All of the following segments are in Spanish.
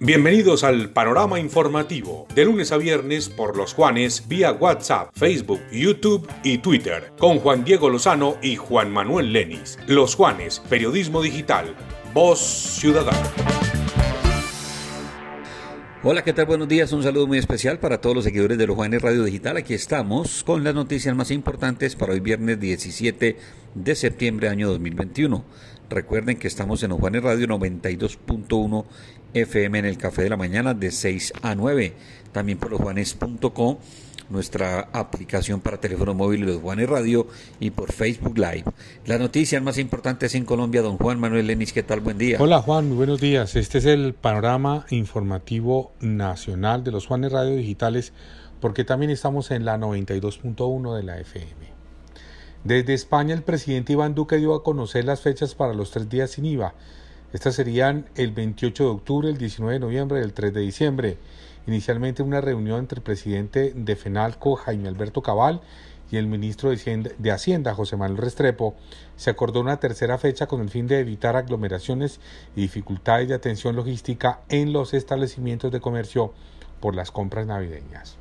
Bienvenidos al panorama informativo, de lunes a viernes por los Juanes vía WhatsApp, Facebook, YouTube y Twitter, con Juan Diego Lozano y Juan Manuel Lenis. Los Juanes, Periodismo Digital, Voz Ciudadana. Hola, ¿qué tal? Buenos días. Un saludo muy especial para todos los seguidores de los Juanes Radio Digital. Aquí estamos con las noticias más importantes para hoy viernes 17 de septiembre año 2021. Recuerden que estamos en los Juanes Radio 92.1 FM en el Café de la Mañana de 6 a 9. También por losjuanes.com, nuestra aplicación para teléfono móvil Los Juanes Radio y por Facebook Live. Las noticias más importantes en Colombia, don Juan Manuel Lenis, ¿qué tal? Buen día. Hola Juan, muy buenos días. Este es el panorama informativo nacional de los Juanes Radio Digitales porque también estamos en la 92.1 de la FM. Desde España el presidente Iván Duque dio a conocer las fechas para los tres días sin IVA estas serían el 28 de octubre, el 19 de noviembre y el 3 de diciembre. Inicialmente una reunión entre el presidente de FENALCO, Jaime Alberto Cabal, y el ministro de Hacienda, José Manuel Restrepo, se acordó una tercera fecha con el fin de evitar aglomeraciones y dificultades de atención logística en los establecimientos de comercio por las compras navideñas.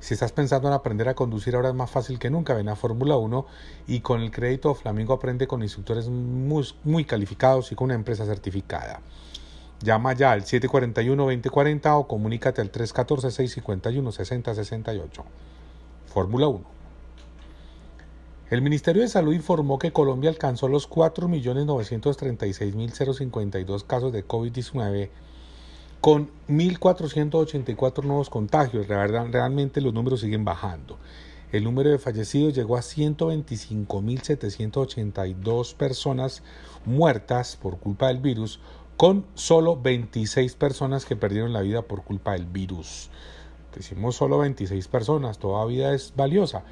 Si estás pensando en aprender a conducir ahora es más fácil que nunca, ven a Fórmula 1 y con el crédito Flamingo aprende con instructores muy, calificados y con una empresa certificada. Llama ya al 741-2040 o comunícate al 314-651-6068. Fórmula 1. El Ministerio de Salud informó que Colombia alcanzó los 4.936.052 casos de COVID-19 con 1.484 nuevos contagios. Realmente los números siguen bajando. El número de fallecidos llegó a 125.782 personas muertas por culpa del virus, con solo 26 personas que perdieron la vida por culpa del virus. Decimos solo 26 personas, toda vida es valiosa,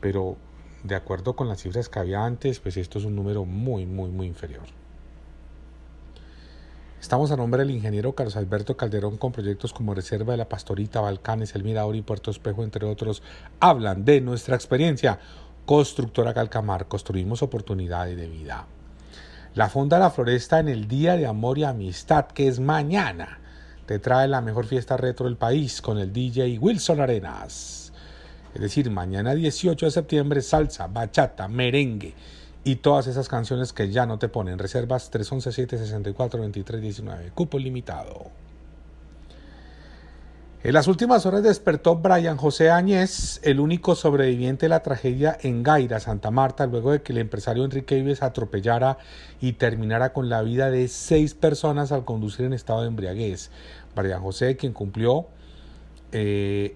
pero de acuerdo con las cifras que había antes, pues esto es un número muy, muy, muy inferior. Estamos a nombre del ingeniero Carlos Alberto Calderón con proyectos como Reserva de la Pastorita, Balcanes, El Mirador y Puerto Espejo, entre otros, hablan de nuestra experiencia. Constructora Calcamar, construimos oportunidades de vida. La Fonda La Floresta en el Día de Amor y Amistad, que es mañana, te trae la mejor fiesta retro del país con el DJ Wilson Arenas. Es decir, mañana 18 de septiembre, salsa, bachata, merengue y todas esas canciones que ya no te ponen. Reservas 311-764-2319. Cupo limitado. En las últimas horas despertó Brian José Áñez, el único sobreviviente de la tragedia en Gaira, Santa Marta, luego de que el empresario Enrique Ives atropellara y terminara con la vida de seis personas al conducir en estado de embriaguez. Brian José, quien cumplió 13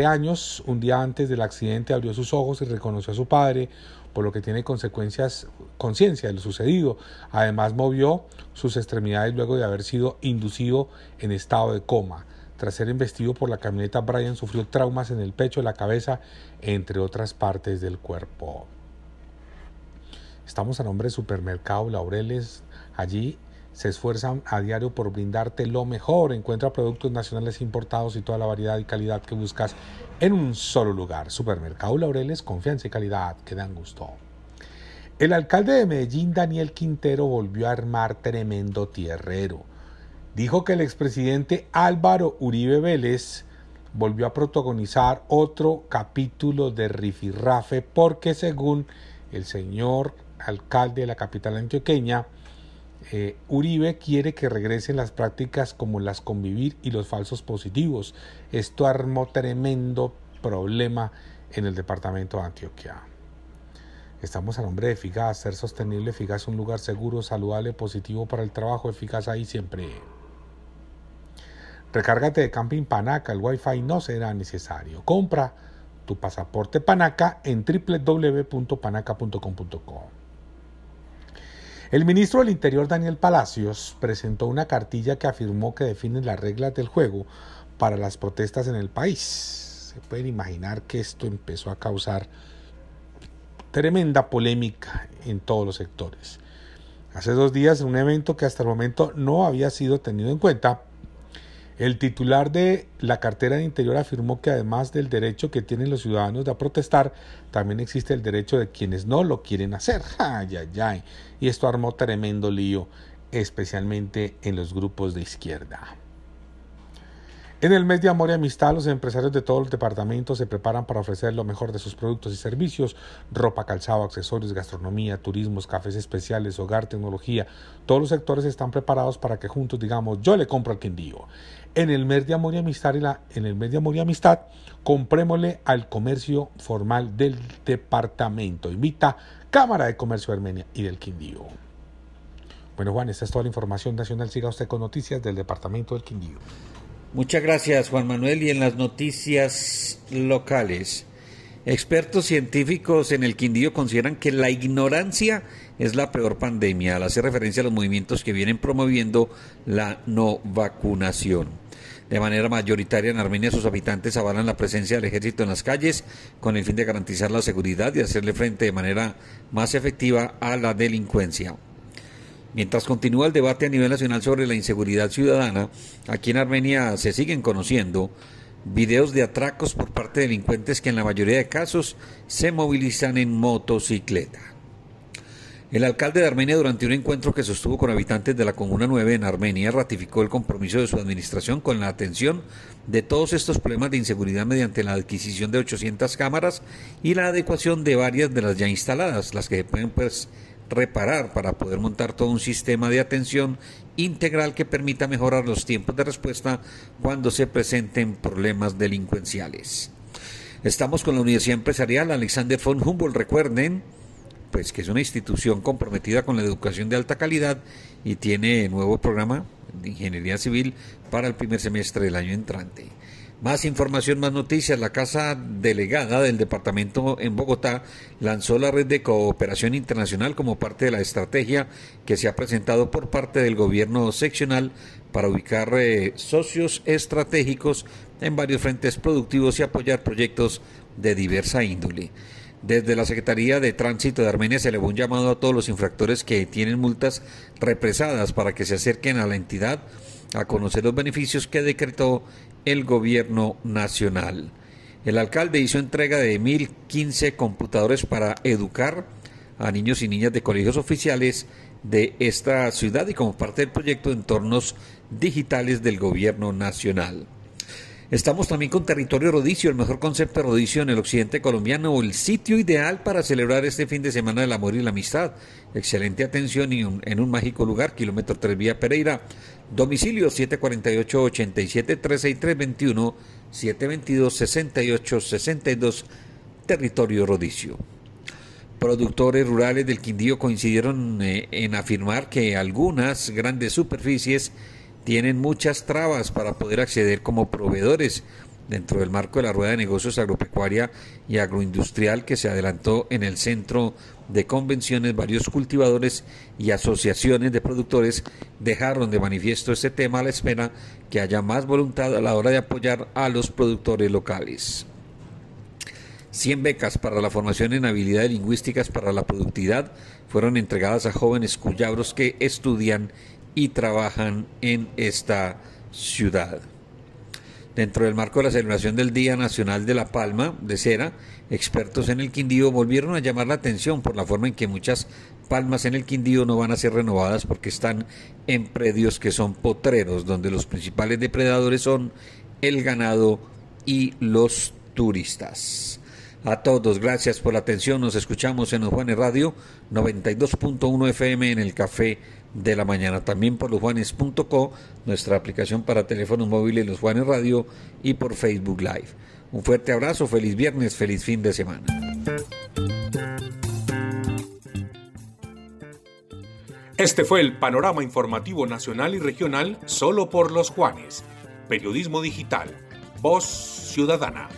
eh, años, un día antes del accidente abrió sus ojos y reconoció a su padre, por lo que tiene consecuencias, conciencia de lo sucedido. Además movió sus extremidades luego de haber sido inducido en estado de coma. Tras ser investido por la camioneta, Brian sufrió traumas en el pecho, la cabeza, entre otras partes del cuerpo. Estamos a nombre de Supermercado Laureles. Allí se esfuerzan a diario por brindarte lo mejor. Encuentra productos nacionales importados y toda la variedad y calidad que buscas en un solo lugar. Supermercado Laureles, confianza y calidad que dan gusto. El alcalde de Medellín, Daniel Quintero, volvió a armar tremendo tierrero. Dijo que el expresidente Álvaro Uribe Vélez volvió a protagonizar otro capítulo de Rifirrafe porque según el señor alcalde de la capital antioqueña, eh, Uribe quiere que regresen las prácticas como las convivir y los falsos positivos. Esto armó tremendo problema en el departamento de Antioquia. Estamos a nombre de Eficaz, ser sostenible, Eficaz un lugar seguro, saludable, positivo para el trabajo, eficaz ahí siempre. Recárgate de Camping Panaca, el Wi-Fi no será necesario. Compra tu pasaporte Panaca en www.panaca.com.co. El ministro del Interior Daniel Palacios presentó una cartilla que afirmó que define las reglas del juego para las protestas en el país. Se pueden imaginar que esto empezó a causar tremenda polémica en todos los sectores. Hace dos días, en un evento que hasta el momento no había sido tenido en cuenta, el titular de la cartera de Interior afirmó que además del derecho que tienen los ciudadanos de protestar, también existe el derecho de quienes no lo quieren hacer. Ay, ay, ay. Y esto armó tremendo lío especialmente en los grupos de izquierda. En el mes de amor y amistad, los empresarios de todo el departamento se preparan para ofrecer lo mejor de sus productos y servicios, ropa, calzado, accesorios, gastronomía, turismos, cafés especiales, hogar, tecnología. Todos los sectores están preparados para que juntos digamos, yo le compro al Quindío. En el mes de amor y amistad, en el mes de amor y amistad, comprémosle al comercio formal del departamento. Invita Cámara de Comercio de Armenia y del Quindío. Bueno, Juan, esta es toda la información nacional. Siga usted con noticias del departamento del Quindío. Muchas gracias, Juan Manuel. Y en las noticias locales, expertos científicos en el Quindío consideran que la ignorancia es la peor pandemia, al hacer referencia a los movimientos que vienen promoviendo la no vacunación. De manera mayoritaria en Armenia sus habitantes avalan la presencia del ejército en las calles con el fin de garantizar la seguridad y hacerle frente de manera más efectiva a la delincuencia. Mientras continúa el debate a nivel nacional sobre la inseguridad ciudadana, aquí en Armenia se siguen conociendo videos de atracos por parte de delincuentes que en la mayoría de casos se movilizan en motocicleta. El alcalde de Armenia durante un encuentro que sostuvo con habitantes de la Comuna 9 en Armenia ratificó el compromiso de su administración con la atención de todos estos problemas de inseguridad mediante la adquisición de 800 cámaras y la adecuación de varias de las ya instaladas, las que pueden pues reparar para poder montar todo un sistema de atención integral que permita mejorar los tiempos de respuesta cuando se presenten problemas delincuenciales. Estamos con la Universidad Empresarial Alexander von Humboldt, recuerden, pues que es una institución comprometida con la educación de alta calidad y tiene nuevo programa de ingeniería civil para el primer semestre del año entrante. Más información, más noticias. La Casa Delegada del Departamento en Bogotá lanzó la red de cooperación internacional como parte de la estrategia que se ha presentado por parte del gobierno seccional para ubicar eh, socios estratégicos en varios frentes productivos y apoyar proyectos de diversa índole. Desde la Secretaría de Tránsito de Armenia se le un llamado a todos los infractores que tienen multas represadas para que se acerquen a la entidad a conocer los beneficios que decretó el gobierno nacional. El alcalde hizo entrega de 1.015 computadores para educar a niños y niñas de colegios oficiales de esta ciudad y como parte del proyecto de entornos digitales del gobierno nacional. Estamos también con Territorio Rodicio, el mejor concepto de rodicio en el occidente colombiano, el sitio ideal para celebrar este fin de semana del amor y la amistad. Excelente atención y en un mágico lugar, kilómetro 3 Vía Pereira. Domicilio 748-87-36321, 722-6862, Territorio Rodicio. Productores rurales del Quindío coincidieron eh, en afirmar que algunas grandes superficies tienen muchas trabas para poder acceder como proveedores dentro del marco de la rueda de negocios agropecuaria y agroindustrial que se adelantó en el centro de convenciones, varios cultivadores y asociaciones de productores dejaron de manifiesto este tema a la espera que haya más voluntad a la hora de apoyar a los productores locales. 100 becas para la formación en habilidades lingüísticas para la productividad fueron entregadas a jóvenes cuyabros que estudian y trabajan en esta ciudad. Dentro del marco de la celebración del Día Nacional de la Palma de Cera, expertos en el Quindío volvieron a llamar la atención por la forma en que muchas palmas en el Quindío no van a ser renovadas porque están en predios que son potreros, donde los principales depredadores son el ganado y los turistas. A todos, gracias por la atención. Nos escuchamos en los Juanes Radio 92.1 FM en el Café de la Mañana. También por losjuanes.co, nuestra aplicación para teléfonos móviles Los Juanes Radio y por Facebook Live. Un fuerte abrazo, feliz viernes, feliz fin de semana. Este fue el panorama informativo nacional y regional solo por Los Juanes. Periodismo digital. Voz Ciudadana.